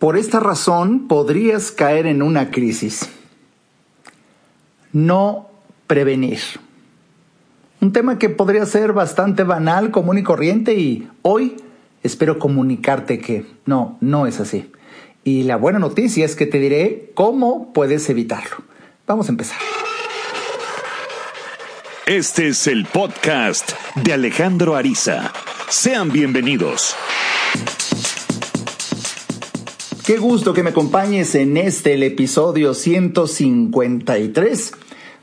Por esta razón podrías caer en una crisis. No prevenir. Un tema que podría ser bastante banal, común y corriente y hoy espero comunicarte que no, no es así. Y la buena noticia es que te diré cómo puedes evitarlo. Vamos a empezar. Este es el podcast de Alejandro Ariza. Sean bienvenidos. Qué gusto que me acompañes en este, el episodio 153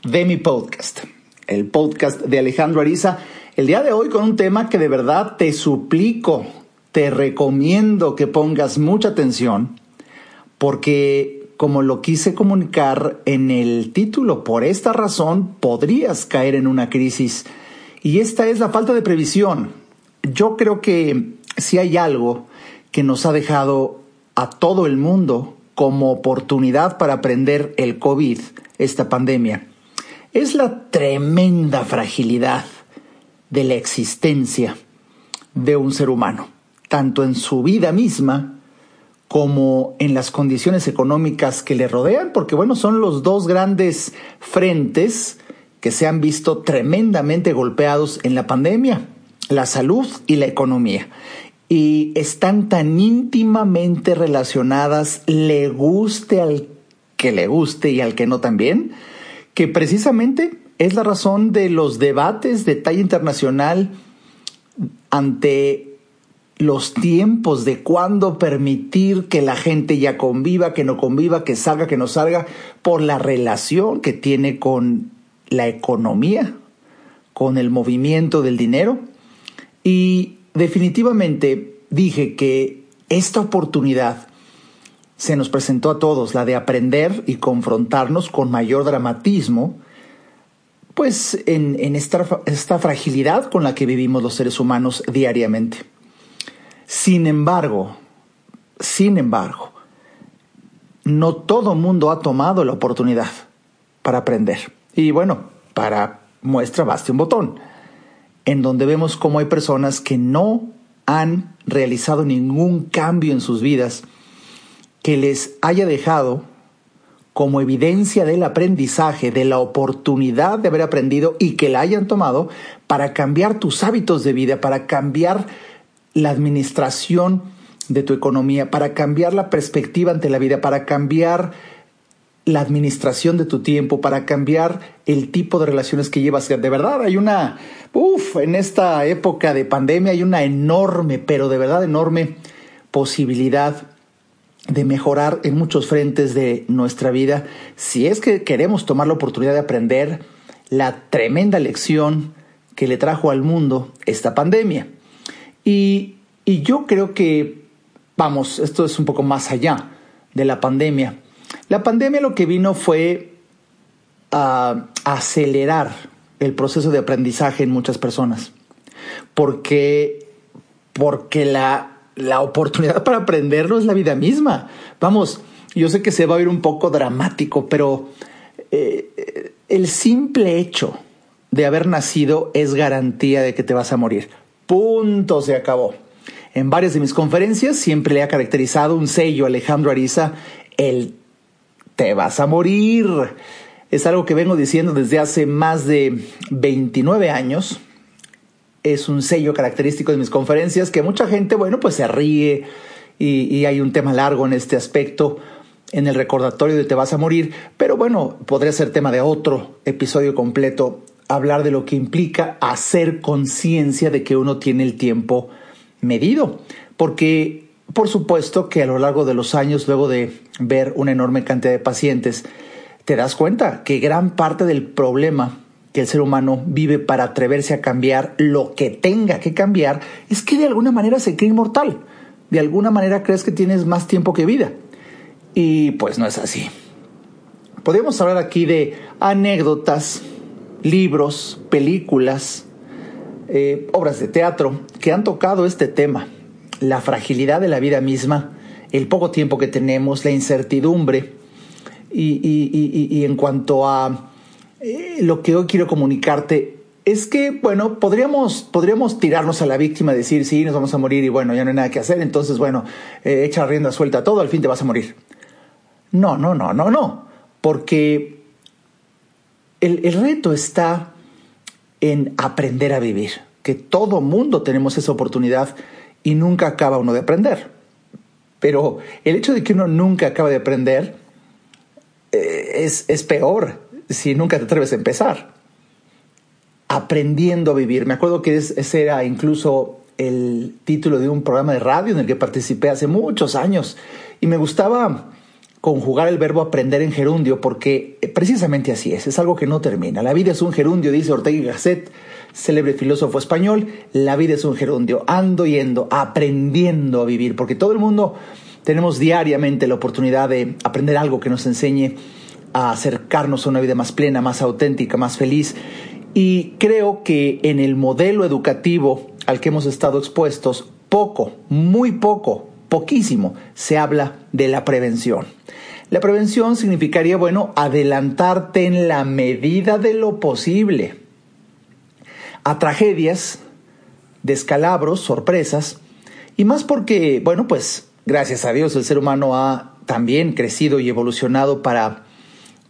de mi podcast, el podcast de Alejandro Ariza. El día de hoy con un tema que de verdad te suplico, te recomiendo que pongas mucha atención, porque como lo quise comunicar en el título, por esta razón podrías caer en una crisis. Y esta es la falta de previsión. Yo creo que si hay algo que nos ha dejado a todo el mundo como oportunidad para aprender el COVID, esta pandemia, es la tremenda fragilidad de la existencia de un ser humano, tanto en su vida misma como en las condiciones económicas que le rodean, porque bueno, son los dos grandes frentes que se han visto tremendamente golpeados en la pandemia, la salud y la economía y están tan íntimamente relacionadas, le guste al que le guste y al que no también, que precisamente es la razón de los debates de talla internacional ante los tiempos de cuándo permitir que la gente ya conviva, que no conviva, que salga, que no salga, por la relación que tiene con la economía, con el movimiento del dinero. Y definitivamente dije que esta oportunidad se nos presentó a todos, la de aprender y confrontarnos con mayor dramatismo, pues en, esta, esta fragilidad con la que vivimos los seres humanos diariamente. Sin embargo, sin embargo, no todo mundo ha tomado la oportunidad para aprender. Y bueno, para muestra baste un botón en donde vemos cómo hay personas que no han realizado ningún cambio en sus vidas que les haya dejado como evidencia del aprendizaje, de la oportunidad de haber aprendido y que la hayan tomado para cambiar tus hábitos de vida, para cambiar la administración de tu economía, para cambiar la perspectiva ante la vida, para cambiar la administración de tu tiempo, para cambiar el tipo de relaciones que llevas. De verdad, hay una, uff, en esta época de pandemia hay una enorme, pero de verdad enorme posibilidad de mejorar en muchos frentes de nuestra vida si es que queremos tomar la oportunidad de aprender la tremenda lección que le trajo al mundo esta pandemia. Y, y yo creo que, vamos, esto es un poco más allá de la pandemia la pandemia lo que vino fue a acelerar el proceso de aprendizaje en muchas personas. Porque, porque la, la oportunidad para aprenderlo es la vida misma. Vamos, yo sé que se va a oír un poco dramático, pero eh, el simple hecho de haber nacido es garantía de que te vas a morir. Punto, se acabó. En varias de mis conferencias siempre le ha caracterizado un sello Alejandro Ariza, el te vas a morir. Es algo que vengo diciendo desde hace más de 29 años. Es un sello característico de mis conferencias que mucha gente, bueno, pues se ríe y, hay un tema largo en este aspecto en el recordatorio de te vas a morir, pero bueno, podría ser tema de otro episodio completo, hablar de lo que implica hacer conciencia de que uno tiene el tiempo medido, porque por supuesto que a lo largo de los años, luego de ver una enorme cantidad de pacientes, te das cuenta que gran parte del problema que el ser humano vive para atreverse a cambiar lo que tenga que cambiar es que de alguna manera se cree inmortal. De alguna manera crees que tienes más tiempo que vida. Y pues no es así. Podríamos hablar aquí de anécdotas, libros, películas, eh, obras de teatro que han tocado este tema la fragilidad de la vida misma, el poco tiempo que tenemos, la incertidumbre. Y, en cuanto a eh, lo que hoy quiero comunicarte, es que, bueno, podríamos, podríamos tirarnos a la víctima, decir, sí, nos vamos a morir y bueno, ya no hay nada que hacer, entonces, bueno, eh, echa rienda suelta a todo, al fin te vas a morir. No, no, no, no, no, porque el, el reto está en aprender a vivir, que todo mundo tenemos esa oportunidad y nunca acaba uno de aprender. Pero el hecho de que uno nunca acaba de aprender eh, es, es peor si nunca te atreves a empezar aprendiendo a vivir. Me acuerdo que ese era incluso el título de un programa de radio en el que participé hace muchos años y me gustaba conjugar el verbo aprender en gerundio porque precisamente así es, es algo que no termina. La vida es un gerundio, dice Ortega y Gasset, célebre filósofo español, la vida es un gerundio, ando yendo, aprendiendo a vivir, porque todo el mundo tenemos diariamente la oportunidad de aprender algo que nos enseñe a acercarnos a una vida más plena, más auténtica, más feliz. Y creo que en el modelo educativo al que hemos estado expuestos, poco, muy poco, poquísimo, se habla de la prevención. La prevención significaría, bueno, adelantarte en la medida de lo posible a tragedias, descalabros, sorpresas, y más porque, bueno, pues gracias a Dios el ser humano ha también crecido y evolucionado para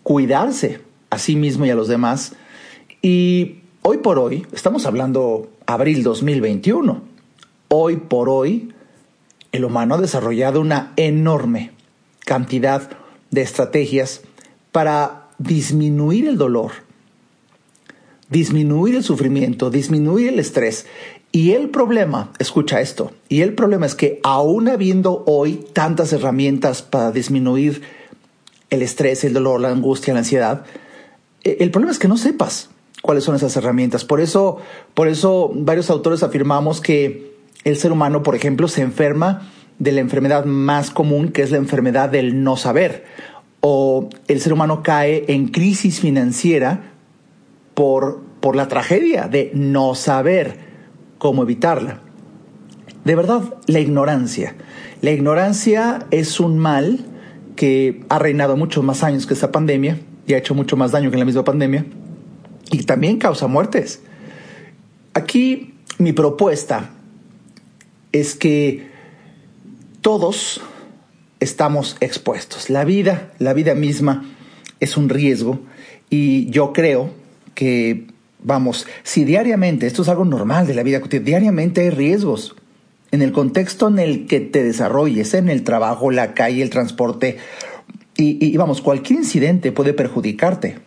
cuidarse a sí mismo y a los demás. Y hoy por hoy, estamos hablando abril 2021, hoy por hoy el humano ha desarrollado una enorme cantidad de estrategias para disminuir el dolor, disminuir el sufrimiento, disminuir el estrés. Y el problema, escucha esto, y el problema es que aún habiendo hoy tantas herramientas para disminuir el estrés, el dolor, la angustia, la ansiedad, eh, el problema es que no sepas cuáles son esas herramientas. Por eso, por eso varios autores afirmamos que el ser humano, por ejemplo, se enferma de la enfermedad más común, que es la enfermedad del no saber. O el ser humano cae en crisis financiera por, por la tragedia de no saber cómo evitarla. De verdad, la ignorancia. La ignorancia es un mal que ha reinado muchos más años que esta pandemia y ha hecho mucho más daño que la misma pandemia y también causa muertes. Aquí mi propuesta es que todos estamos expuestos. La vida, la vida misma es un riesgo y yo creo que, vamos, si diariamente, esto es algo normal de la vida diariamente hay riesgos en el contexto en el que te desarrolles, en el trabajo, la calle, el transporte, y, y vamos, cualquier incidente puede perjudicarte.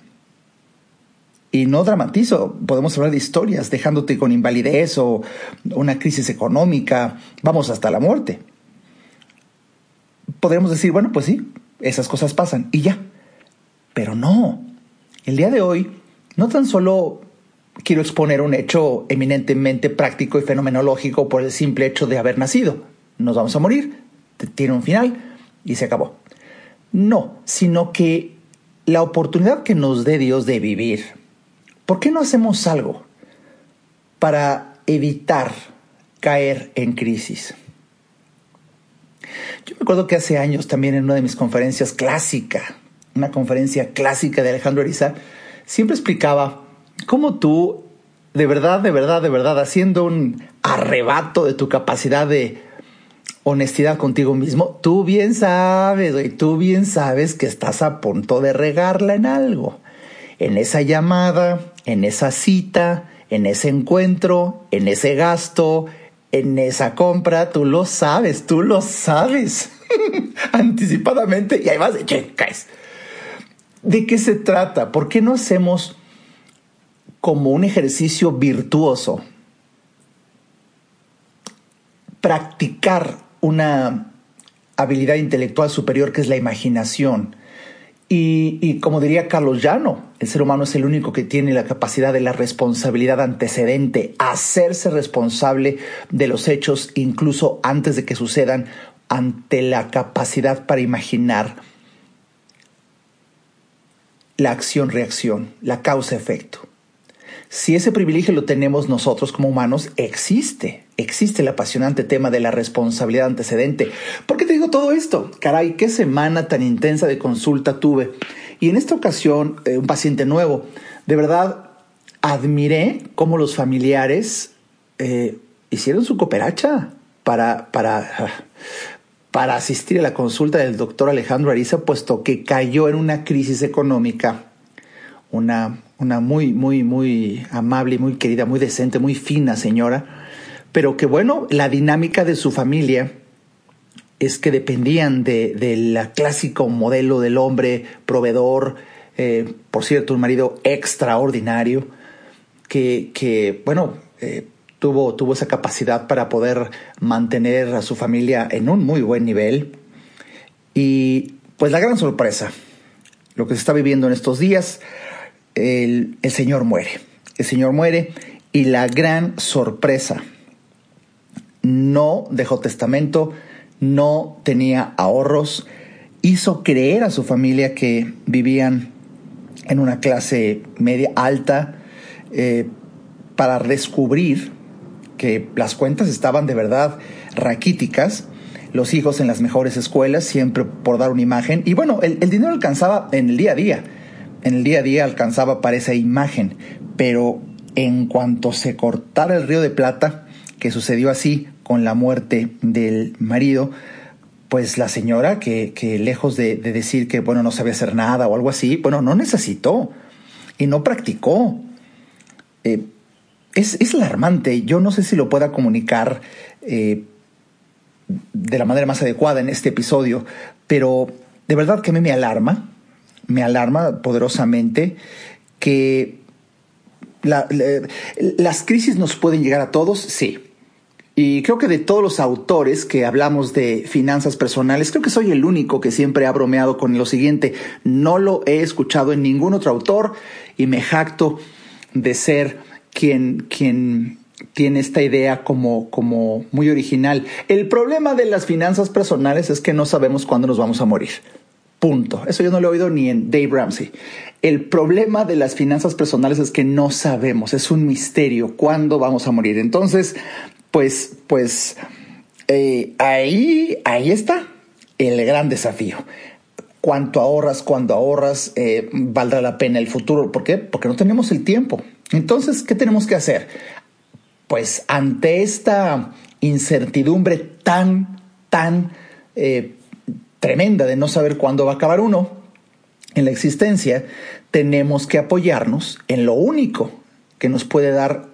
Y no dramatizo, podemos hablar de historias dejándote con invalidez o una crisis económica, vamos hasta la muerte. Podríamos decir, bueno, pues sí, esas cosas pasan y ya. Pero no, el día de hoy no tan solo quiero exponer un hecho eminentemente práctico y fenomenológico por el simple hecho de haber nacido. Nos vamos a morir, tiene un final y se acabó. No, sino que la oportunidad que nos dé Dios de vivir, ¿Por qué no hacemos algo para evitar caer en crisis? Yo me acuerdo que hace años también en una de mis conferencias clásica, una conferencia clásica de Alejandro Ariza, siempre explicaba cómo tú, de verdad, de verdad, de verdad, haciendo un arrebato de tu capacidad de honestidad contigo mismo, tú bien sabes, y tú bien sabes que estás a punto de regarla en algo en esa llamada, en esa cita, en ese encuentro, en ese gasto, en esa compra, tú lo sabes, tú lo sabes anticipadamente y ahí vas de. ¿De qué se trata? ¿Por qué no hacemos como un ejercicio virtuoso practicar una habilidad intelectual superior que es la imaginación? Y, como diría Carlos Llano, el ser humano es el único que tiene la capacidad de la responsabilidad antecedente, hacerse responsable de los hechos incluso antes de que sucedan, ante la capacidad para imaginar la acción-reacción, la causa-efecto. Si ese privilegio lo tenemos nosotros como humanos, existe, existe el apasionante tema de la responsabilidad antecedente. ¿Por qué te digo todo esto? Caray, qué semana tan intensa de consulta tuve. Y en esta ocasión, eh, un paciente nuevo, de verdad, admiré cómo los familiares eh, hicieron su cooperacha para, para, para asistir a la consulta del doctor Alejandro Ariza, puesto que cayó en una crisis económica, una, una muy, muy, muy amable, muy querida, muy decente, muy fina señora, pero que bueno, la dinámica de su familia es que dependían del de, clásico modelo del hombre proveedor, eh, por cierto, un marido extraordinario, que, que bueno, eh, tuvo, tuvo esa capacidad para poder mantener a su familia en un muy buen nivel. Y pues la gran sorpresa, lo que se está viviendo en estos días, el, el Señor muere. El Señor muere y la gran sorpresa, no dejó testamento, no tenía ahorros, hizo creer a su familia que vivían en una clase media alta eh, para descubrir que las cuentas estaban de verdad raquíticas, los hijos en las mejores escuelas, siempre por dar una imagen, y bueno, el, dinero alcanzaba en el día a día, en el día a día alcanzaba para esa imagen, pero en cuanto se cortara el río de plata, que sucedió así con la muerte del marido, pues la señora que, que lejos de, decir que bueno no sabía hacer nada o algo así, bueno, no necesitó y no practicó. Eh, es, es, alarmante, yo no sé si lo pueda comunicar eh, de la manera más adecuada en este episodio, pero de verdad que a mí me alarma, me alarma poderosamente que las crisis nos pueden llegar a todos, sí, y creo que de todos los autores que hablamos de finanzas personales, creo que soy el único que siempre ha bromeado con lo siguiente. No lo he escuchado en ningún otro autor y me jacto de ser quien, tiene esta idea como, muy original. El problema de las finanzas personales es que no sabemos cuándo nos vamos a morir. Punto. Eso yo no lo he oído ni en Dave Ramsey. El problema de las finanzas personales es que no sabemos, es un misterio cuándo vamos a morir. Entonces, pues, pues eh, ahí, ahí está el gran desafío. Cuánto ahorras, cuándo ahorras, eh, valdrá la pena el futuro. ¿Por qué? Porque no tenemos el tiempo. Entonces, ¿qué tenemos que hacer? Pues ante esta incertidumbre tan, tan eh, tremenda de no saber cuándo va a acabar uno en la existencia, tenemos que apoyarnos en lo único que nos puede dar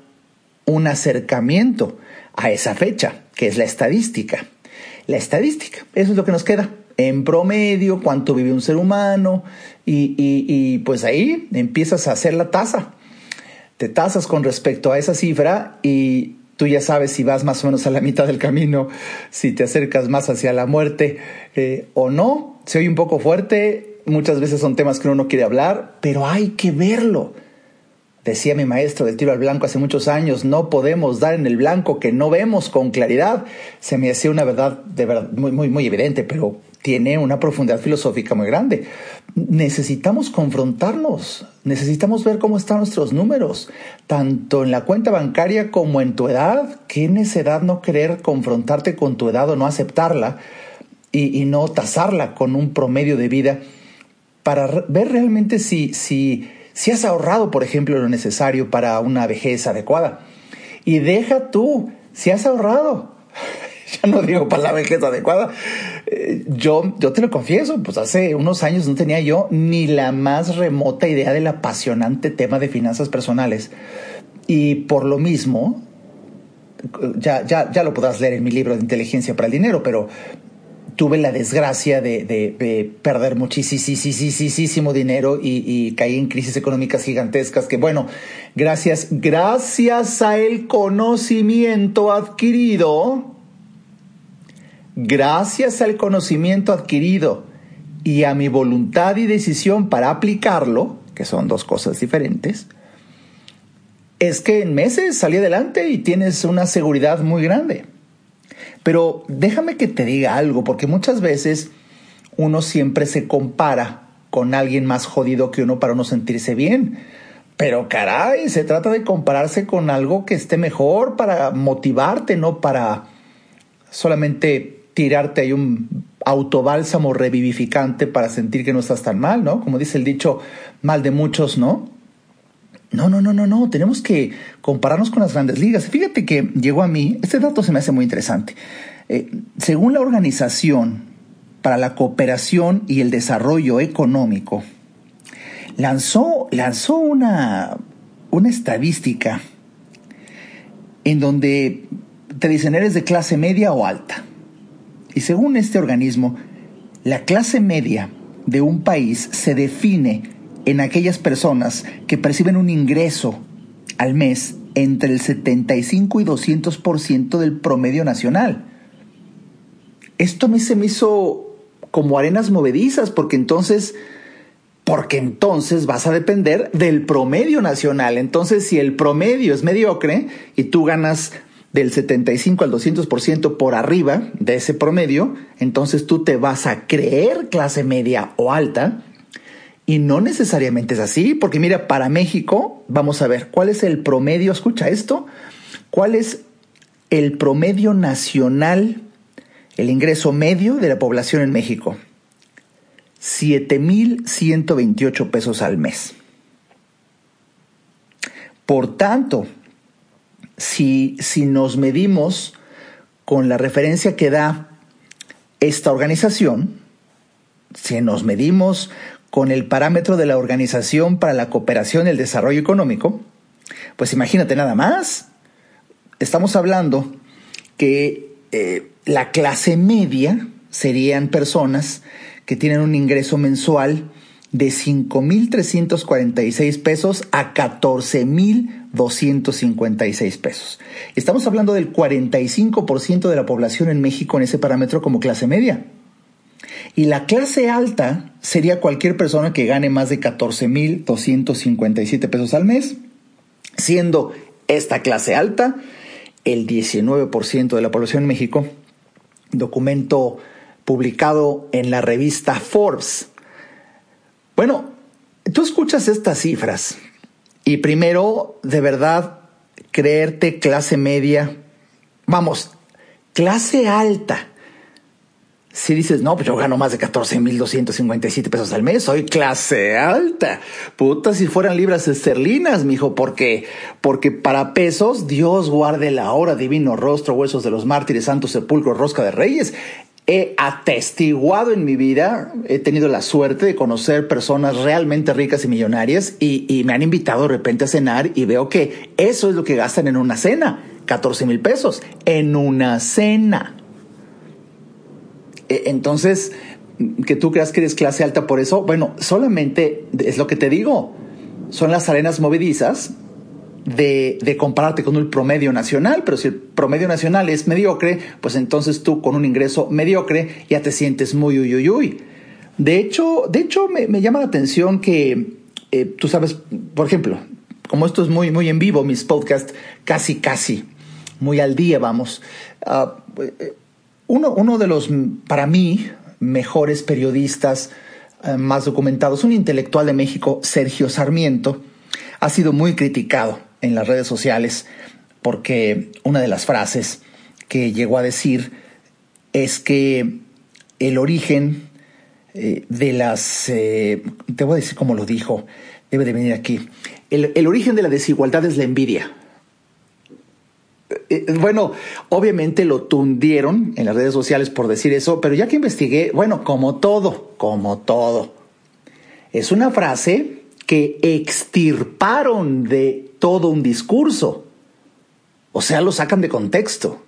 un acercamiento a esa fecha, que es la estadística. La estadística, eso es lo que nos queda. En promedio, cuánto vive un ser humano, y, y, pues ahí empiezas a hacer la tasa. Te tasas con respecto a esa cifra y tú ya sabes si vas más o menos a la mitad del camino, si te acercas más hacia la muerte eh, o no. Se oye un poco fuerte, muchas veces son temas que uno no quiere hablar, pero hay que verlo. Decía mi maestro del tiro al blanco hace muchos años, no podemos dar en el blanco que no vemos con claridad. Se me hacía una verdad de verdad muy, muy, muy evidente, pero tiene una profundidad filosófica muy grande. Necesitamos confrontarnos, necesitamos ver cómo están nuestros números, tanto en la cuenta bancaria como en tu edad. Qué necedad no querer confrontarte con tu edad o no aceptarla y, y no tasarla con un promedio de vida para ver realmente si, si si has ahorrado, por ejemplo, lo necesario para una vejez adecuada. Y deja tú, si has ahorrado, ya no digo para la vejez adecuada, eh, yo, yo te lo confieso, pues hace unos años no tenía yo ni la más remota idea del apasionante tema de finanzas personales. Y por lo mismo, ya, ya, ya lo podrás leer en mi libro de inteligencia para el dinero, pero tuve la desgracia de, de, perder muchísimo dinero y, y, caí en crisis económicas gigantescas que, bueno, gracias, gracias a el conocimiento adquirido, gracias al conocimiento adquirido y a mi voluntad y decisión para aplicarlo, que son dos cosas diferentes, es que en meses salí adelante y tienes una seguridad muy grande. Pero déjame que te diga algo, porque muchas veces uno siempre se compara con alguien más jodido que uno para no sentirse bien. Pero caray, se trata de compararse con algo que esté mejor para motivarte, no para solamente tirarte ahí un autobálsamo revivificante para sentir que no estás tan mal, ¿no? Como dice el dicho, mal de muchos, ¿no? No, no, no, no, no, tenemos que compararnos con las grandes ligas. Fíjate que llegó a mí, este dato se me hace muy interesante. Eh, según la Organización para la Cooperación y el Desarrollo Económico, lanzó, lanzó una, una estadística en donde te dicen eres de clase media o alta. Y según este organismo, la clase media de un país se define en aquellas personas que perciben un ingreso al mes entre el 75 y 200% del promedio nacional. Esto a mí se me hizo como arenas movedizas, porque entonces, porque entonces vas a depender del promedio nacional. Entonces, si el promedio es mediocre y tú ganas del 75 al 200% por arriba de ese promedio, entonces tú te vas a creer clase media o alta y no necesariamente es así, porque mira, para México, vamos a ver, ¿cuál es el promedio? Escucha esto, ¿cuál es el promedio nacional, el ingreso medio de la población en México? 7.128 pesos al mes. Por tanto, si, si nos medimos con la referencia que da esta organización, si nos medimos con el parámetro de la Organización para la Cooperación y el Desarrollo Económico, pues imagínate nada más. Estamos hablando que eh, la clase media serían personas que tienen un ingreso mensual de 5.346 pesos a 14.256 pesos. Estamos hablando del 45% de la población en México en ese parámetro como clase media. Y la clase alta sería cualquier persona que gane más de 14.257 pesos al mes, siendo esta clase alta el 19% de la población en México. Documento publicado en la revista Forbes. Bueno, tú escuchas estas cifras y primero, de verdad, creerte clase media, vamos, clase alta si dices, no, pues yo gano más de 14.257 pesos al mes, soy clase alta. Puta, si fueran libras esterlinas, mijo, porque, porque para pesos, Dios guarde la hora, divino rostro, huesos de los mártires, santo sepulcro, rosca de reyes. He atestiguado en mi vida, he tenido la suerte de conocer personas realmente ricas y millonarias y, me han invitado de repente a cenar y veo que eso es lo que gastan en una cena, 14 mil pesos, en una cena. E, entonces, que tú creas que eres clase alta por eso, bueno, solamente es lo que te digo, son las arenas movedizas de, compararte con el promedio nacional, pero si el promedio nacional es mediocre, pues entonces tú con un ingreso mediocre ya te sientes muy uy, uy, uy. De hecho, de hecho me, llama la atención que eh, tú sabes, por ejemplo, como esto es muy, muy en vivo, mis podcasts casi, casi, muy al día, vamos. Uh, uno, de los, para mí, mejores periodistas eh, más documentados, un intelectual de México, Sergio Sarmiento, ha sido muy criticado en las redes sociales porque una de las frases que llegó a decir es que el origen eh, de las, eh, te voy a decir cómo lo dijo, debe de venir aquí, el origen de la desigualdad es la envidia. Eh, bueno, obviamente lo tundieron en las redes sociales por decir eso, pero ya que investigué, bueno, como todo, como todo. Es una frase que extirparon de todo un discurso. O sea, lo sacan de contexto.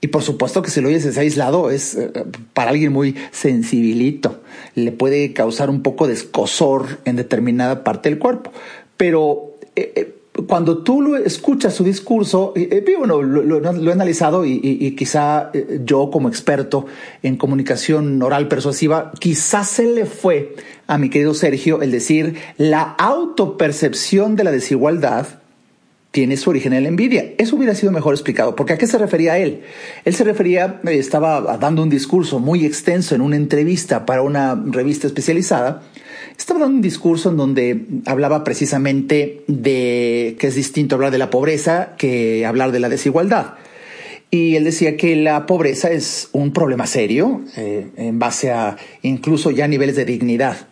Y por supuesto que si lo oyes aislado es eh, para alguien muy sensibilito. Le puede causar un poco de escosor en determinada parte del cuerpo. Pero eh, cuando tú lo escuchas su discurso, eh, bueno, lo, he analizado y, quizá eh, yo como experto en comunicación oral persuasiva, quizás se le fue a mi querido Sergio el decir la autopercepción de la desigualdad tiene su origen en la envidia. Eso hubiera sido mejor explicado, porque ¿a qué se refería él? Él se refería, eh, estaba dando un discurso muy extenso en una entrevista para una revista especializada, estaba dando un discurso en donde hablaba precisamente de que es distinto hablar de la pobreza que hablar de la desigualdad. Y él decía que la pobreza es un problema serio eh, en base a incluso ya niveles de dignidad.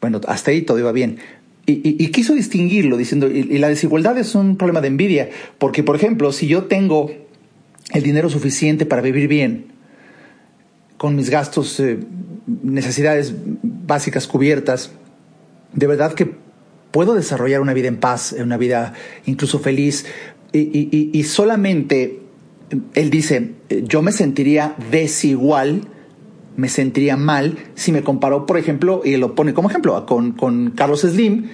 Bueno, hasta ahí todo iba bien. y, quiso distinguirlo diciendo, y, la desigualdad es un problema de envidia, porque por ejemplo, si yo tengo el dinero suficiente para vivir bien, con mis gastos, eh, necesidades básicas cubiertas, de verdad que puedo desarrollar una vida en paz, una vida incluso feliz, y solamente él dice, yo me sentiría desigual me sentiría mal si me comparó, por ejemplo, y lo pone como ejemplo, con, con Carlos Slim,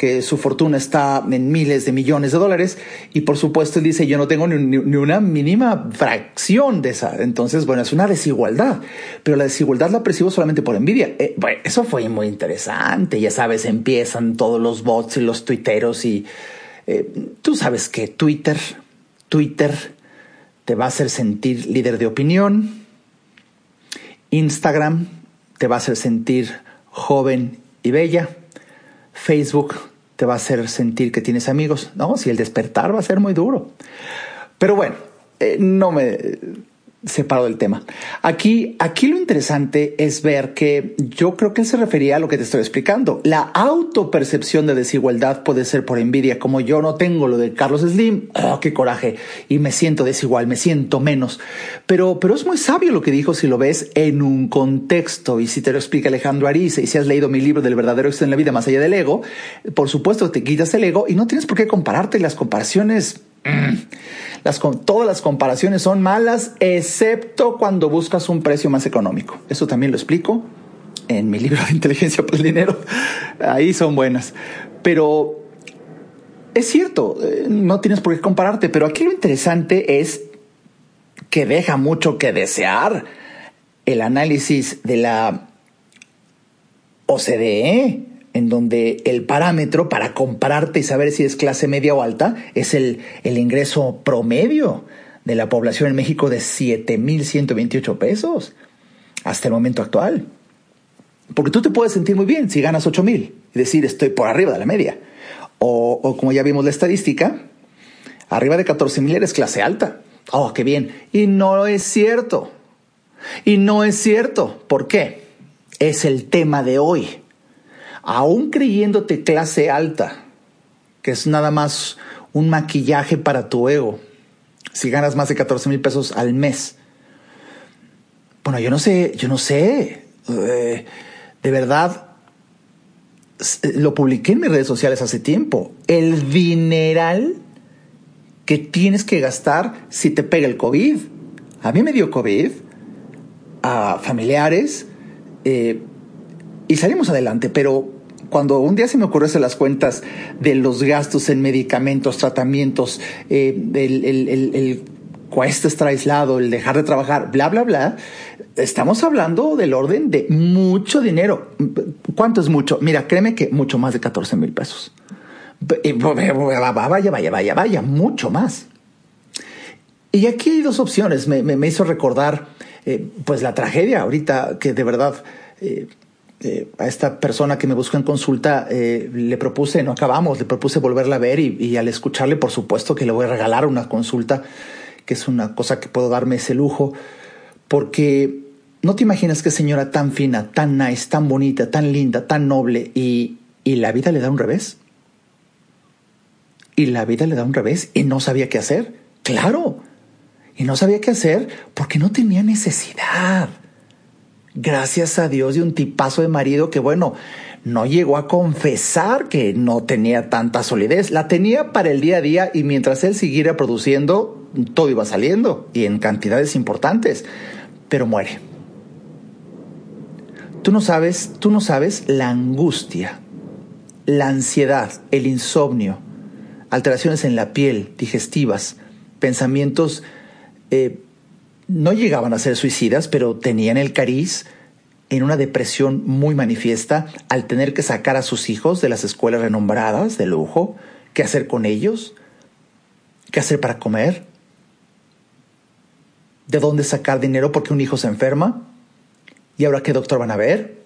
que su fortuna está en miles de millones de dólares y por supuesto él dice yo no tengo ni, una mínima fracción de esa. Entonces, bueno, es una desigualdad, pero la desigualdad la percibo solamente por envidia. Eh, bueno, eso fue muy interesante, ya sabes, empiezan todos los bots y los tuiteros y eh, tú sabes que Twitter, Twitter te va a hacer sentir líder de opinión, Instagram te va a hacer sentir joven y bella. Facebook te va a hacer sentir que tienes amigos. No, si el despertar va a ser muy duro. Pero bueno, eh, no me separado del tema. Aquí, aquí lo interesante es ver que yo creo que él se refería a lo que te estoy explicando. La autopercepción de desigualdad puede ser por envidia, como yo no tengo lo de Carlos Slim, oh, qué coraje, y me siento desigual, me siento menos. Pero, pero es muy sabio lo que dijo si lo ves en un contexto, y si te lo explica Alejandro Ariza, y si has leído mi libro del verdadero éxito en la vida más allá del ego, por supuesto te quitas el ego y no tienes por qué compararte las comparaciones las, todas las comparaciones son malas, excepto cuando buscas un precio más económico. Eso también lo explico en mi libro de inteligencia por el dinero. Ahí son buenas. Pero es cierto, eh, no tienes por qué compararte, pero aquí lo interesante es que deja mucho que desear el análisis de la OCDE en donde el parámetro para compararte y saber si es clase media o alta es el, el ingreso promedio de la población en México de 7.128 pesos hasta el momento actual. Porque tú te puedes sentir muy bien si ganas 8.000 y decir estoy por arriba de la media. O, o como ya vimos la estadística, arriba de 14.000 eres clase alta. Oh, qué bien. Y no es cierto. Y no es cierto. ¿Por qué? Es el tema de hoy aún creyéndote clase alta, que es nada más un maquillaje para tu ego, si ganas más de 14 mil pesos al mes. Bueno, yo no sé, yo no sé. Eh, de verdad, eh, lo publiqué en mis redes sociales hace tiempo. El dineral que tienes que gastar si te pega el COVID. A mí me dio COVID, a familiares, eh, y salimos adelante, pero cuando un día se me ocurrió las cuentas de los gastos en medicamentos, tratamientos, eh, el, cuesta estar aislado, el dejar de trabajar, bla, bla, bla, estamos hablando del orden de mucho dinero. ¿Cuánto es mucho? Mira, créeme que mucho más de 14 mil pesos. Vaya, vaya, vaya, vaya, mucho más. Y aquí hay dos opciones. Me, me, hizo recordar, eh, pues, la tragedia ahorita que de verdad eh, eh, a esta persona que me buscó en consulta eh, le propuse, no acabamos, le propuse volverla a ver y, al escucharle, por supuesto que le voy a regalar una consulta, que es una cosa que puedo darme ese lujo, porque no te imaginas qué señora tan fina, tan nice, tan bonita, tan linda, tan noble y, y la vida le da un revés. Y la vida le da un revés y no sabía qué hacer. Claro. Y no sabía qué hacer porque no tenía necesidad gracias a Dios de un tipazo de marido que, bueno, no llegó a confesar que no tenía tanta solidez. La tenía para el día a día y mientras él siguiera produciendo, todo iba saliendo y en cantidades importantes. Pero muere. Tú no sabes, tú no sabes la angustia, la ansiedad, el insomnio, alteraciones en la piel, digestivas, pensamientos eh, no llegaban a ser suicidas, pero tenían el cariz en una depresión muy manifiesta al tener que sacar a sus hijos de las escuelas renombradas de lujo, qué hacer con ellos, qué hacer para comer, de dónde sacar dinero porque un hijo se enferma y ahora qué doctor van a ver.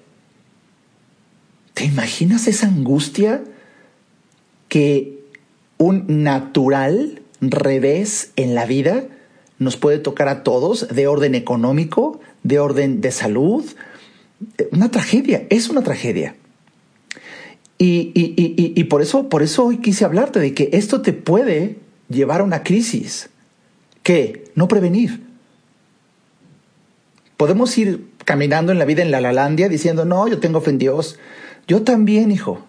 ¿Te imaginas esa angustia que un natural revés en la vida nos puede tocar a todos de orden económico, de orden de salud. Una tragedia, es una tragedia. Y, y, por, eso, por eso hoy quise hablarte de que esto te puede llevar a una crisis. ¿Qué? No prevenir. Podemos ir caminando en la vida en la Lalandia diciendo, no, yo tengo fe en Dios. Yo también, hijo.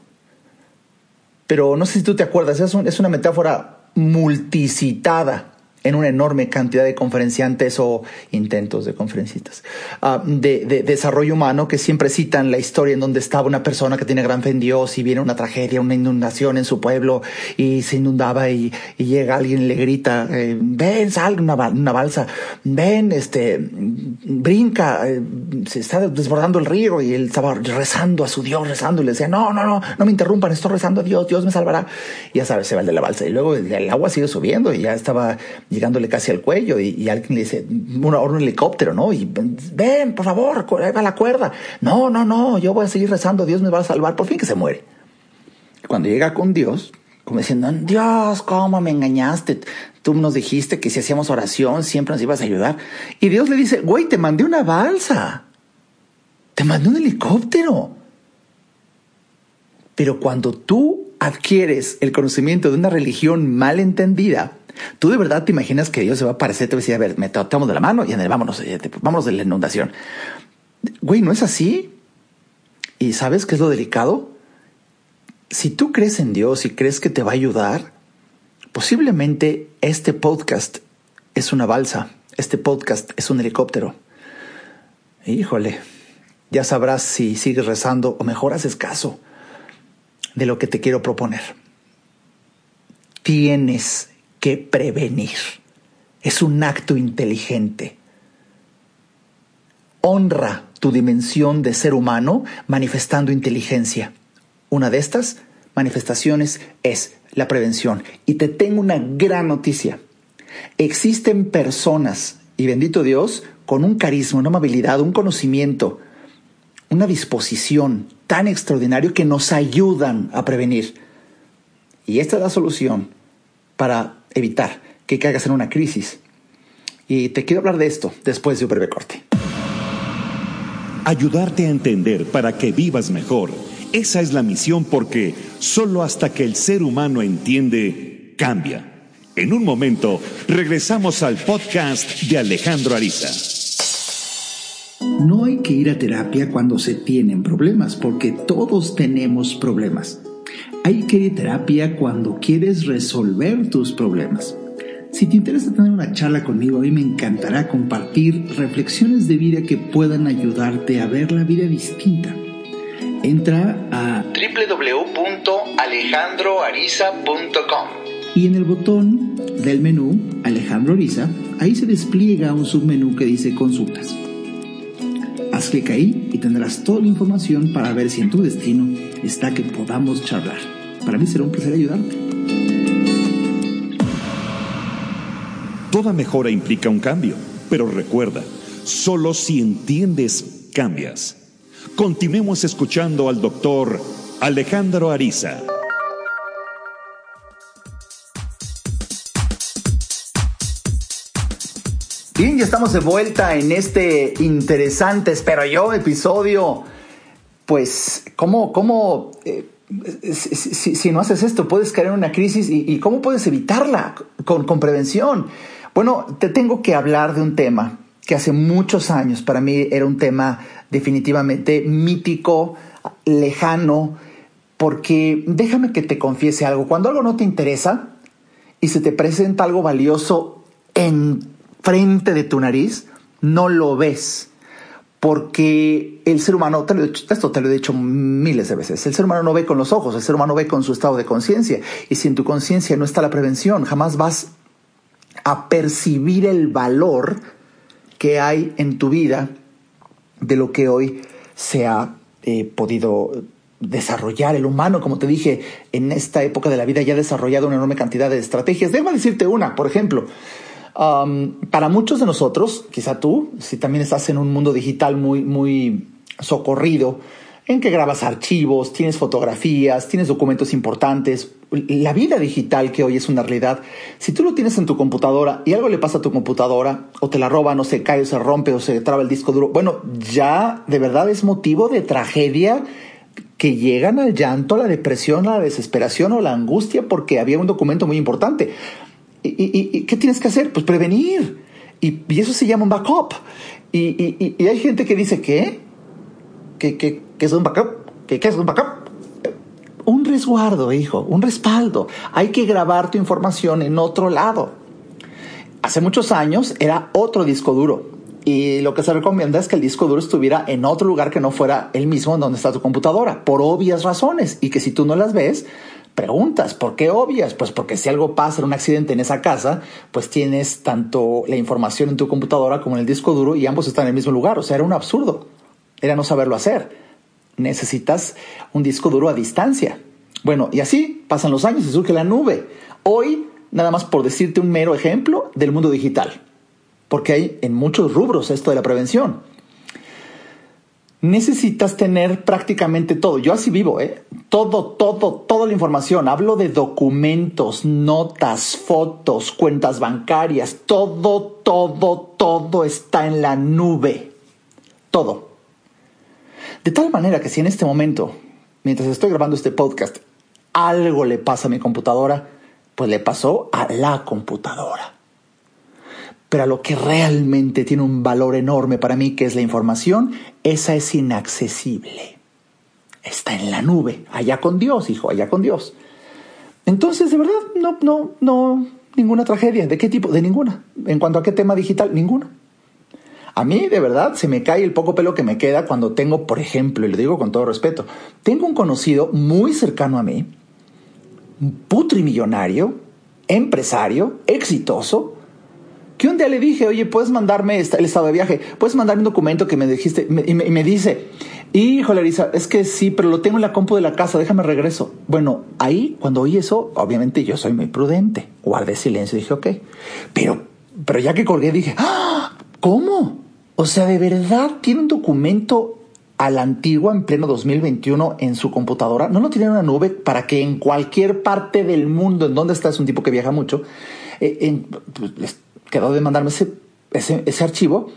Pero no sé si tú te acuerdas, es, es una metáfora multicitada en una enorme cantidad de conferenciantes o intentos de conferencistas ah, de, desarrollo humano que siempre citan la historia en donde estaba una persona que tiene gran fe en Dios y viene una tragedia, una inundación en su pueblo y se inundaba y, llega alguien y le grita, eh, ven, sal una, una, balsa, ven, este, brinca, eh, se está desbordando el río y él estaba rezando a su Dios, rezando y le decía, no, no, no, no me interrumpan, estoy rezando a Dios, Dios me salvará. Y ya sabes, se va el de la balsa y luego el agua sigue subiendo y ya estaba llegándole casi al cuello y, alguien le dice, un, un helicóptero, ¿no? Y ven, por favor, va la cuerda. No, no, no, yo voy a seguir rezando, Dios me va a salvar, por fin que se muere. Cuando llega con Dios, como diciendo, Dios, ¿cómo me engañaste? Tú nos dijiste que si hacíamos oración siempre nos ibas a ayudar. Y Dios le dice, güey, te mandé una balsa. Te mandé un helicóptero. Pero cuando tú adquieres el conocimiento de una religión mal entendida, ¿Tú de verdad te imaginas que Dios se va a aparecer? Te va a decir, a ver, me tratamos de la mano y en vámonos, eh, vámonos de la inundación. Güey, ¿no es así? ¿Y sabes qué es lo delicado? Si tú crees en Dios y crees que te va a ayudar, posiblemente este podcast es una balsa, este podcast es un helicóptero. Híjole, ya sabrás si sigues rezando o mejor haces caso de lo que te quiero proponer. Tienes que prevenir. Es un acto inteligente. Honra tu dimensión de ser humano manifestando inteligencia. Una de estas manifestaciones es la prevención. Y te tengo una gran noticia. Existen personas, y bendito Dios, con un carisma, una amabilidad, un conocimiento, una disposición tan extraordinario que nos ayudan a prevenir. Y esta es la solución para evitar que caigas en una crisis. Y te quiero hablar de esto después de un breve corte. Ayudarte a entender para que vivas mejor. Esa es la misión porque solo hasta que el ser humano entiende, cambia. En un momento, regresamos al podcast de Alejandro Ariza. No hay que ir a terapia cuando se tienen problemas, porque todos tenemos problemas. Hay que ir a terapia cuando quieres resolver tus problemas. Si te interesa tener una charla conmigo, a mí me encantará compartir reflexiones de vida que puedan ayudarte a ver la vida distinta. Entra a www.alejandroariza.com y en el botón del menú Alejandro Ariza, ahí se despliega un submenú que dice consultas. Haz clic ahí y tendrás toda la información para ver si en tu destino está que podamos charlar. Para mí será un placer ayudarte. Toda mejora implica un cambio, pero recuerda, solo si entiendes, cambias. Continuemos escuchando al doctor Alejandro Ariza. Bien, ya estamos de vuelta en este interesante, espero yo, episodio. Pues, ¿cómo, cómo eh, si, no haces esto, puedes caer en una crisis y, cómo puedes evitarla con, prevención. Bueno, te tengo que hablar de un tema que hace muchos años para mí era un tema definitivamente mítico, lejano, porque déjame que te confiese algo, cuando algo no te interesa y se te presenta algo valioso en frente de tu nariz, no lo ves porque el ser humano, esto te lo he dicho miles de veces, el ser humano no ve con los ojos, el ser humano ve con su estado de conciencia. Y si en tu conciencia no está la prevención, jamás vas a percibir el valor que hay en tu vida de lo que hoy se ha eh, podido desarrollar el humano, como te dije, en esta época de la vida ya ha desarrollado una enorme cantidad de estrategias. Déjame decirte una, por ejemplo, para muchos de nosotros, quizá tú, si también estás en un mundo digital muy, muy socorrido, en que grabas archivos, tienes fotografías, tienes documentos importantes, la vida digital que hoy es una realidad, si tú lo tienes en tu computadora y algo le pasa a tu computadora, o te la roban, o se cae, o se rompe, o se traba el disco duro, bueno, ya de verdad es motivo de tragedia que llegan al llanto, a la depresión, a la desesperación o la angustia porque había un documento muy importante. ¿Y, qué tienes que hacer? Pues prevenir. Y, eso se llama un backup. Y, hay gente que dice, ¿qué? ¿Qué, qué, qué es un backup? ¿Qué, ¿Qué es un backup? Un resguardo, hijo, un respaldo. Hay que grabar tu información en otro lado. Hace muchos años era otro disco duro y lo que se recomienda es que el disco duro estuviera en otro lugar que no fuera el mismo donde está tu computadora, por obvias razones. Y que si tú no las ves, preguntas, ¿por qué obvias? Pues porque si algo pasa, un accidente en esa casa, pues tienes tanto la información en tu computadora como en el disco duro y ambos están en el mismo lugar. O sea, era un absurdo. Era no saberlo hacer. Necesitas un disco duro a distancia. Bueno, y así pasan los años y surge la nube. Hoy, nada más por decirte un mero ejemplo del mundo digital porque hay en muchos rubros esto de la prevención. Necesitas tener prácticamente todo. Yo así vivo, ¿eh? Todo, todo, toda la información. Hablo de documentos, notas, fotos, cuentas bancarias. Todo, todo, todo está en la nube. Todo. De tal manera que si en este momento, mientras estoy grabando este podcast, algo le pasa a mi computadora, pues le pasó a la computadora pero a lo que realmente tiene un valor enorme para mí, que es la información, esa es inaccesible. Está en la nube, allá con Dios, hijo, allá con Dios. Entonces, de verdad, no, no, no, ninguna tragedia. ¿De qué tipo? De ninguna. En cuanto a qué tema digital, ninguna. A mí, de verdad, se me cae el poco pelo que me queda cuando tengo, por ejemplo, y lo digo con todo respeto, tengo un conocido muy cercano a mí, putrimillonario, empresario, exitoso, que un día le dije, oye, puedes mandarme el estado de viaje, puedes mandarme un documento que me dijiste, y me, dice, híjole, es que sí, pero lo tengo en la compu de la casa, déjame regreso. Bueno, ahí, cuando oí eso, obviamente yo soy muy prudente, guardé silencio y dije, ok, pero, pero ya que colgué, dije, ¡Ah! ¿cómo? O sea, ¿de verdad tiene un documento a la antigua en pleno 2021 en su computadora? ¿No lo tiene en una nube para que en cualquier parte del mundo en donde está, es un tipo que viaja mucho, eh, en, pues, quedó de mandarme ese, ese, archivo,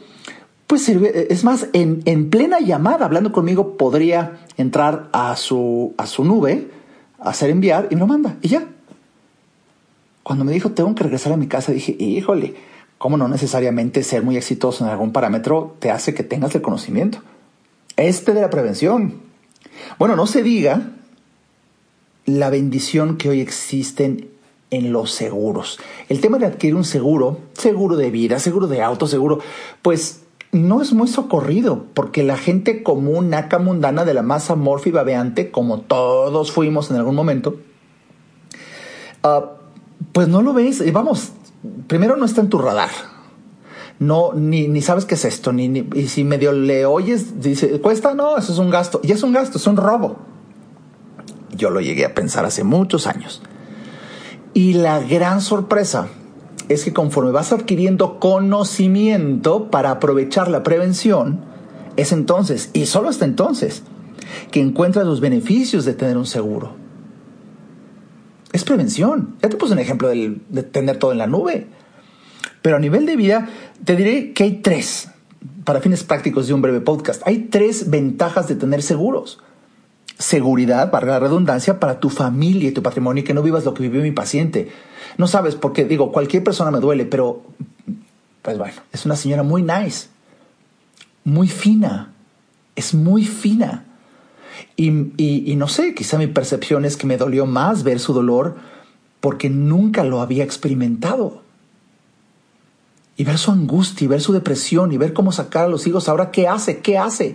pues es más, en, en, plena llamada, hablando conmigo, podría entrar a su, a su nube, hacer enviar y me lo manda. Y ya. Cuando me dijo, tengo que regresar a mi casa, dije, híjole, ¿cómo no necesariamente ser muy exitoso en algún parámetro te hace que tengas el conocimiento? Este de la prevención. Bueno, no se diga la bendición que hoy existen en los seguros. El tema de adquirir un seguro, seguro de vida, seguro de auto, seguro, pues no es muy socorrido, porque la gente común, naca mundana de la masa morfa y babeante, como todos fuimos en algún momento, ah, pues no lo ves. Vamos, primero no está en tu radar. No, ni, ni sabes qué es esto, ni, ni, y si medio le oyes, dice, cuesta, no, eso es un gasto. Y es un gasto, es un robo. Yo lo llegué a pensar hace muchos años. Y la gran sorpresa es que conforme vas adquiriendo conocimiento para aprovechar la prevención, es entonces, y solo hasta entonces, que encuentras los beneficios de tener un seguro. Es prevención. Ya te puse un ejemplo de tener todo en la nube. Pero a nivel de vida, te diré que hay tres, para fines prácticos de un breve podcast, hay tres ventajas de tener seguros seguridad, para la redundancia, para tu familia y tu patrimonio y que no vivas lo que vivió mi paciente. No sabes, porque digo, cualquier persona me duele, pero, pues bueno, es una señora muy nice, muy fina, es muy fina. Y, y, no sé, quizá mi percepción es que me dolió más ver su dolor porque nunca lo había experimentado. Y ver su angustia, y ver su depresión, y ver cómo sacar a los hijos ahora, ¿qué hace? ¿Qué hace?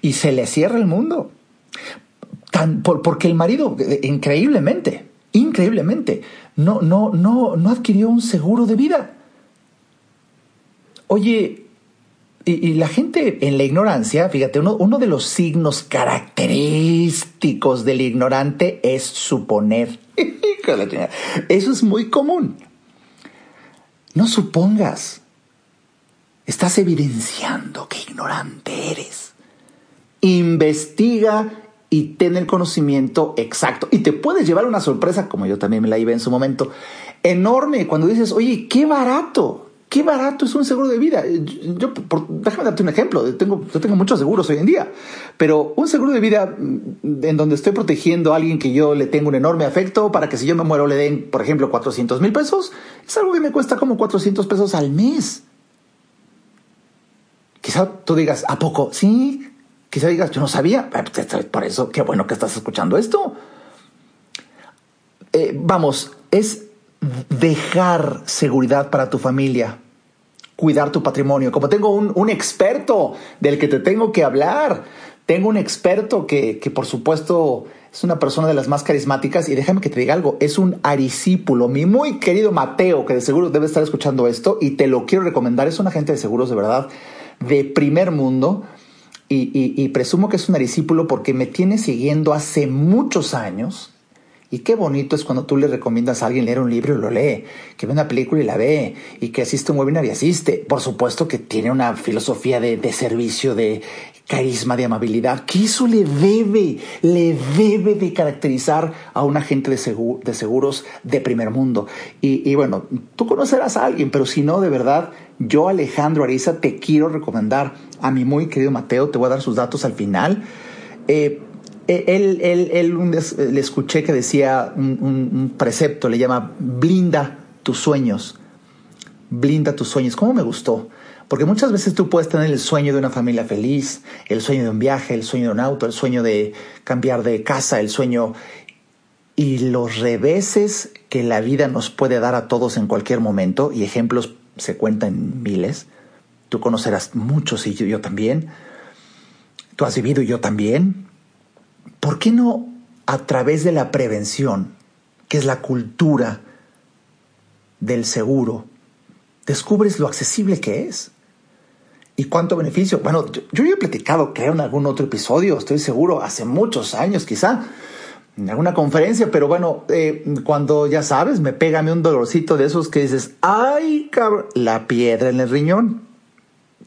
Y se le cierra el mundo porque el marido, eh, increíblemente, increíblemente, no, no, no, no adquirió un seguro de vida. Oye, y, la gente en la ignorancia, fíjate, uno, uno de los signos característicos del ignorante es suponer. Eso es muy común. No supongas. Estás evidenciando que ignorante eres. Investiga y ten el conocimiento exacto. Y te puedes llevar una sorpresa, como yo también me la iba en su momento, enorme cuando dices, oye, qué barato, qué barato es un seguro de vida. Yo, déjame darte un ejemplo. Tengo, yo tengo muchos seguros hoy en día, pero un seguro de vida mm, en donde estoy protegiendo a alguien que yo le tengo un enorme afecto para que si yo me muero le den, por ejemplo, 400 mil pesos, es algo que me cuesta como 400 pesos al mes. Quizá tú digas, ¿a poco? Sí. Quizá digas, yo no sabía. Ah, pues, por eso, qué bueno que estás escuchando esto. Eh, vamos, es dejar seguridad para tu familia, cuidar tu patrimonio. Como tengo un, experto del que te tengo que hablar, tengo un experto que, que, por supuesto es una persona de las más carismáticas y déjame que te diga algo, es un arisípulo, mi muy querido Mateo, que de seguro debe estar escuchando esto y te lo quiero recomendar, es un agente de seguros de verdad de primer mundo. Y, presumo que es un arisípulo porque me tiene siguiendo hace muchos años y qué bonito es cuando tú le recomiendas a alguien leer un libro y lo lee, que ve una película y la ve, y que asiste a un webinar y asiste. Por supuesto que tiene una filosofía de, servicio, de carisma, de amabilidad, que eso le debe, le debe de caracterizar a un agente de, de seguros de primer mundo. Y, bueno, tú conocerás a alguien, pero si no, de verdad, yo Alejandro Ariza te quiero recomendar a mi muy querido Mateo, te voy a dar sus datos al final. Eh, eh, él, él, él le escuché que decía un, precepto, le llama blinda tus sueños. Blinda tus sueños. ¿Cómo me gustó? Porque muchas veces tú puedes tener el sueño de una familia feliz, el sueño de un viaje, el sueño de un auto, el sueño de cambiar de casa, el sueño y los reveses que la vida nos puede dar a todos en cualquier momento, y ejemplos se cuentan miles, tú conocerás muchos y yo, yo también, tú has vivido y yo también, ¿por qué no a través de la prevención, que es la cultura del seguro, descubres lo accesible que es? ¿Y cuánto beneficio? Bueno, yo, yo he platicado, creo, en algún otro episodio, estoy seguro, hace muchos años quizá, en alguna conferencia, pero bueno, eh, cuando ya sabes, me pégame un dolorcito de esos que dices, ay, cabrón, la piedra en el riñón,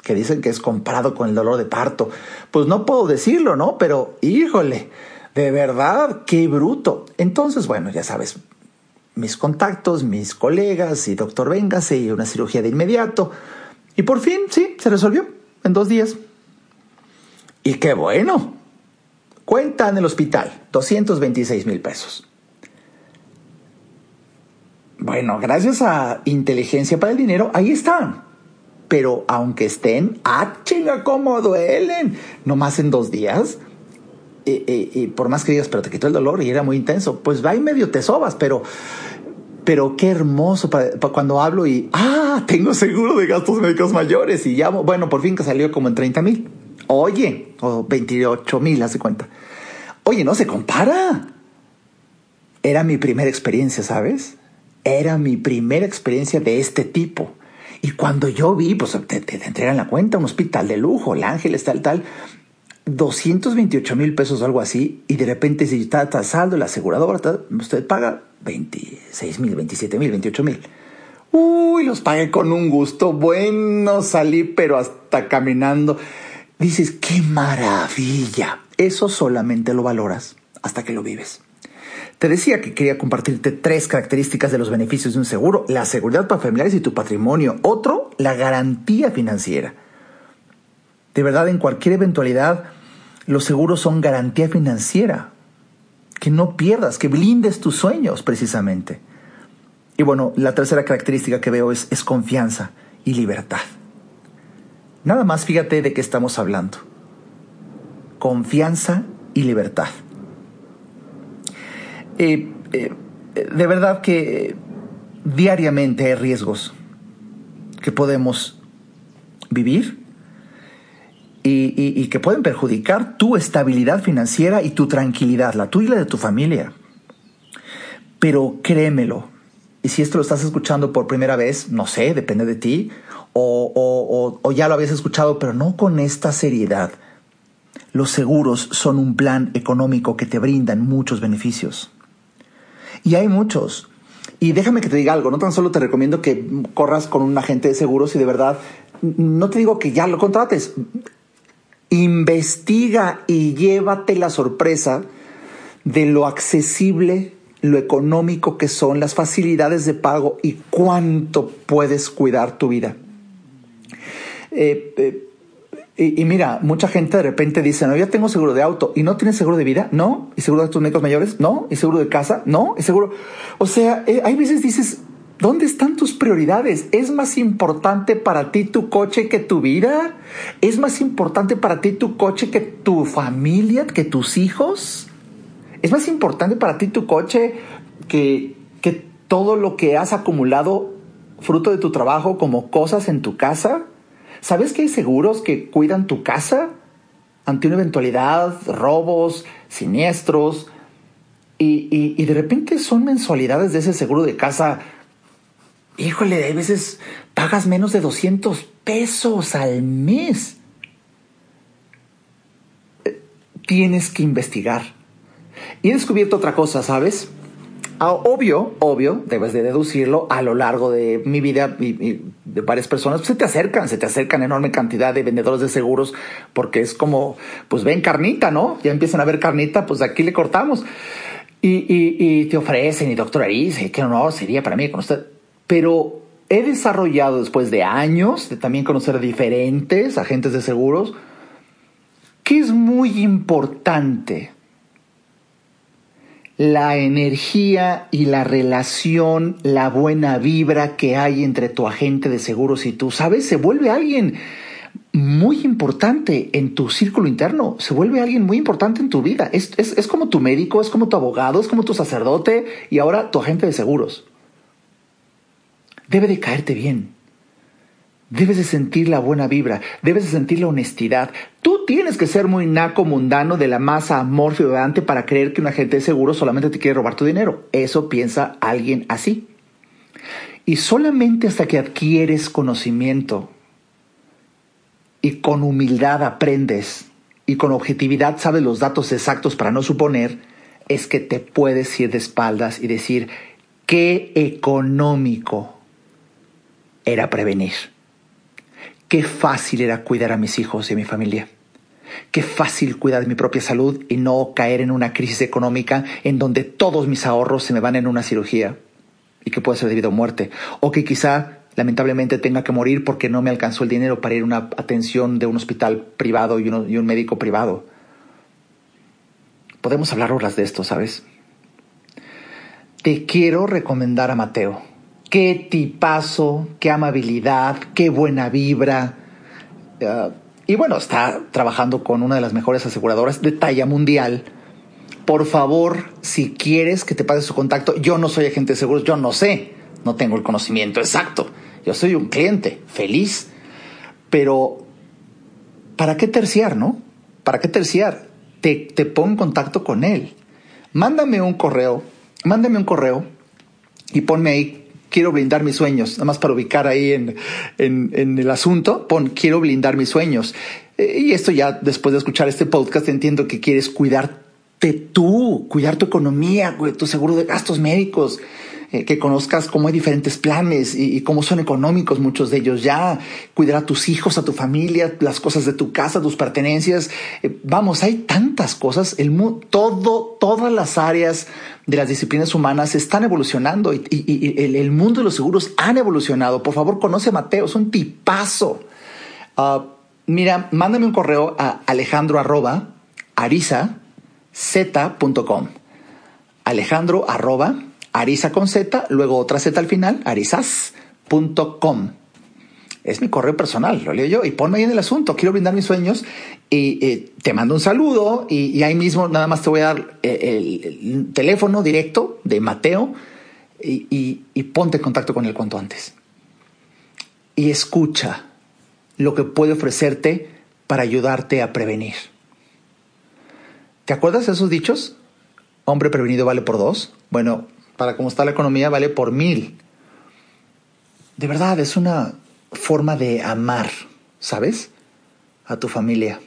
que dicen que es comparado con el dolor de parto. Pues no puedo decirlo, ¿no? Pero, híjole, de verdad, qué bruto. Entonces, bueno, ya sabes, mis contactos, mis colegas y doctor Véngase y una cirugía de inmediato. Y por fin, sí, se resolvió en dos días. Y qué bueno. Cuenta en el hospital, 226 mil pesos. Bueno, gracias a inteligencia para el dinero, ahí están. Pero aunque estén, ¡ah, chinga, cómo duelen! No más en dos días y, por más que digas, pero te quitó el dolor y era muy intenso, pues va y medio te sobas, pero, pero qué hermoso cuando hablo y, ah, tengo seguro de gastos médicos mayores y llamo, bueno, por fin que salió como en 30 mil. Oye, o 28 mil, hace cuenta. Oye, no se compara. Era mi primera experiencia, ¿sabes? Era mi primera experiencia de este tipo. Y cuando yo vi, pues te, te, entregan la cuenta, un hospital de lujo, el Ángeles, tal, tal. 228 mil pesos o algo así, y de repente si está saldo la aseguradora, usted paga 26 mil, 27 mil, 28 mil. Uy, los pagué con un gusto. Bueno, salí, pero hasta caminando. Dices, qué maravilla. Eso solamente lo valoras hasta que lo vives. Te decía que quería compartirte tres características de los beneficios de un seguro. La seguridad para familiares y tu patrimonio. Otro, la garantía financiera. De verdad, en cualquier eventualidad, los seguros son garantía financiera. Que no pierdas, que blindes tus sueños precisamente. Y bueno, la tercera característica que veo es, confianza y libertad. Nada más fíjate de qué estamos hablando. Confianza y libertad. Eh, eh, de verdad que diariamente hay riesgos que podemos vivir y, que pueden perjudicar tu estabilidad financiera y tu tranquilidad, la tuya y la de tu familia. Pero créemelo, y si esto lo estás escuchando por primera vez, no sé, depende de ti, o, ya lo habías escuchado, pero no con esta seriedad. Los seguros son un plan económico que te brindan muchos beneficios. Y hay muchos. Y déjame que te diga algo, no tan solo te recomiendo que corras con un agente de seguros y de verdad, no te digo que ya lo contrates, investiga y llévate la sorpresa de lo accesible, lo económico que son, las facilidades de pago y cuánto puedes cuidar tu vida. Eh, eh, y, mira, mucha gente de repente dice, no, ya tengo seguro de auto y no tienes seguro de vida, no, y seguro de tus médicos mayores, no, y seguro de casa, no, y seguro, o sea, eh, hay veces dices, ¿dónde están tus prioridades? ¿Es más importante para ti tu coche que tu vida? ¿Es más importante para ti tu coche que tu familia, que tus hijos? ¿Es más importante para ti tu coche que, que todo lo que has acumulado fruto de tu trabajo como cosas en tu casa? ¿Sabes que hay seguros que cuidan tu casa ante una eventualidad, robos, siniestros? Y, de repente son mensualidades de ese seguro de casa. Híjole, a veces pagas menos de 200 pesos al mes. Eh, tienes que investigar. Y he descubierto otra cosa, ¿sabes? Ah, obvio, obvio, debes de deducirlo a lo largo de mi vida y, de varias personas, pues se te acercan, se te acercan enorme cantidad de vendedores de seguros porque es como, pues ven carnita, ¿no? Ya empiezan a ver carnita, pues aquí le cortamos. Y, te ofrecen, y doctor Aris, qué honor sería para mí con usted. Pero he desarrollado después de años de también conocer a diferentes agentes de seguros, que es muy importante la energía y la relación, la buena vibra que hay entre tu agente de seguros y tú, ¿sabes? Se vuelve alguien muy importante en tu círculo interno, se vuelve alguien muy importante en tu vida. Es, es, como tu médico, es como tu abogado, es como tu sacerdote y ahora tu agente de seguros. Debe de caerte bien. Debes de sentir la buena vibra, debes de sentir la honestidad. Tú tienes que ser muy naco mundano de la masa amorfio para creer que un agente de seguro solamente te quiere robar tu dinero. Eso piensa alguien así. Y solamente hasta que adquieres conocimiento y con humildad aprendes y con objetividad sabes los datos exactos para no suponer, es que te puedes ir de espaldas y decir, qué económico era prevenir. Qué fácil era cuidar a mis hijos y a mi familia. Qué fácil cuidar mi propia salud y no caer en una crisis económica en donde todos mis ahorros se me van en una cirugía y que puede ser debido a muerte. O que quizá lamentablemente tenga que morir porque no me alcanzó el dinero para ir a una atención de un hospital privado y, y un médico privado. Podemos hablar horas de esto, ¿sabes? Te quiero recomendar a Mateo qué tipazo, qué amabilidad, qué buena vibra. Ah, y bueno, está trabajando con una de las mejores aseguradoras de talla mundial. Por favor, si quieres que te pase su contacto, yo no soy agente de seguros, yo no sé, no tengo el conocimiento exacto. Yo soy un cliente feliz, pero ¿para qué terciar, no? ¿Para qué terciar? Te, te pongo en contacto con él. Mándame un correo, mándame un correo y ponme ahí quiero blindar mis sueños, nada más para ubicar ahí en, en, el asunto, pon quiero blindar mis sueños. Eh, y esto ya después de escuchar este podcast entiendo que quieres cuidarte tú, cuidar tu economía, tu seguro de gastos médicos, eh, que conozcas cómo hay diferentes planes y, cómo son económicos muchos de ellos ya, cuidar a tus hijos, a tu familia, las cosas de tu casa, tus pertenencias. Eh, vamos, hay tantas cosas, el todo, todas las áreas de las disciplinas humanas están evolucionando y, el, mundo de los seguros han evolucionado. Por favor, conoce a Mateo, es un tipazo. Ah, mira, mándame un correo a alejandro arroba Alejandro arroba Arisa con Z, luego otra Z al final, arisas.com. Es mi correo personal, lo leo yo y ponme ahí en el asunto. Quiero brindar mis sueños y eh, te mando un saludo y, ahí mismo nada más te voy a dar eh, el, teléfono directo de Mateo y, y ponte en contacto con él cuanto antes. Y escucha lo que puede ofrecerte para ayudarte a prevenir. ¿Te acuerdas de esos dichos? Hombre prevenido vale por dos. Bueno, para cómo está la economía, vale por mil. De verdad, es una forma de amar, ¿sabes? A tu familia.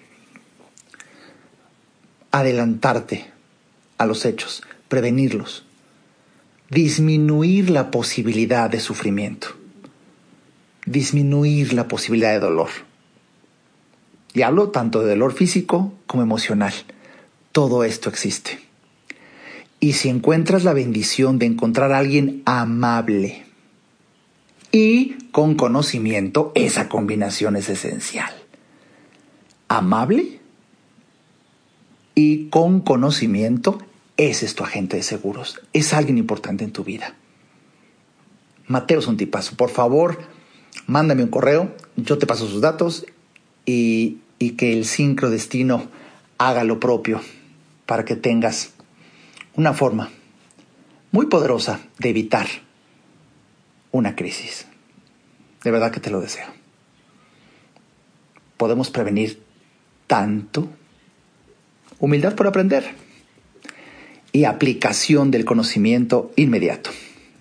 Adelantarte a los hechos, prevenirlos. Disminuir la posibilidad de sufrimiento. Disminuir la posibilidad de dolor. Y hablo tanto de dolor físico como emocional. Todo esto existe. Y si encuentras la bendición de encontrar a alguien amable y con conocimiento, esa combinación es esencial. Amable y con conocimiento, ese es tu agente de seguros. Es alguien importante en tu vida. Mateo es un tipazo. Por favor, mándame un correo, yo te paso sus datos y, que el sincrodestino haga lo propio para que tengas una forma muy poderosa de evitar una crisis. De verdad que te lo deseo. Podemos prevenir tanto. Humildad por aprender y aplicación del conocimiento inmediato.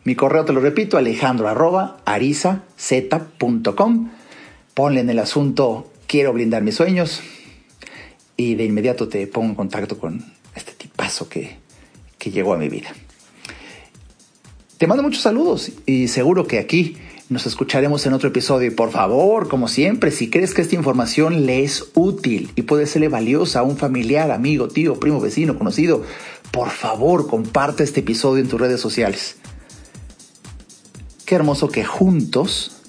Mi correo te lo repito, alejandro arroba arizaz.com. Ponle en el asunto quiero blindar mis sueños y de inmediato te pongo en contacto con este tipazo que, que llegó a mi vida. Te mando muchos saludos y seguro que aquí nos escucharemos en otro episodio. Y por favor, como siempre, si crees que esta información le es útil y puede serle valiosa a un familiar, amigo, tío, primo, vecino, conocido, por favor, comparte este episodio en tus redes sociales. Qué hermoso que juntos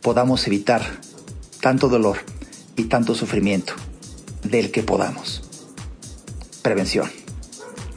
podamos evitar tanto dolor y tanto sufrimiento del que podamos. Prevención.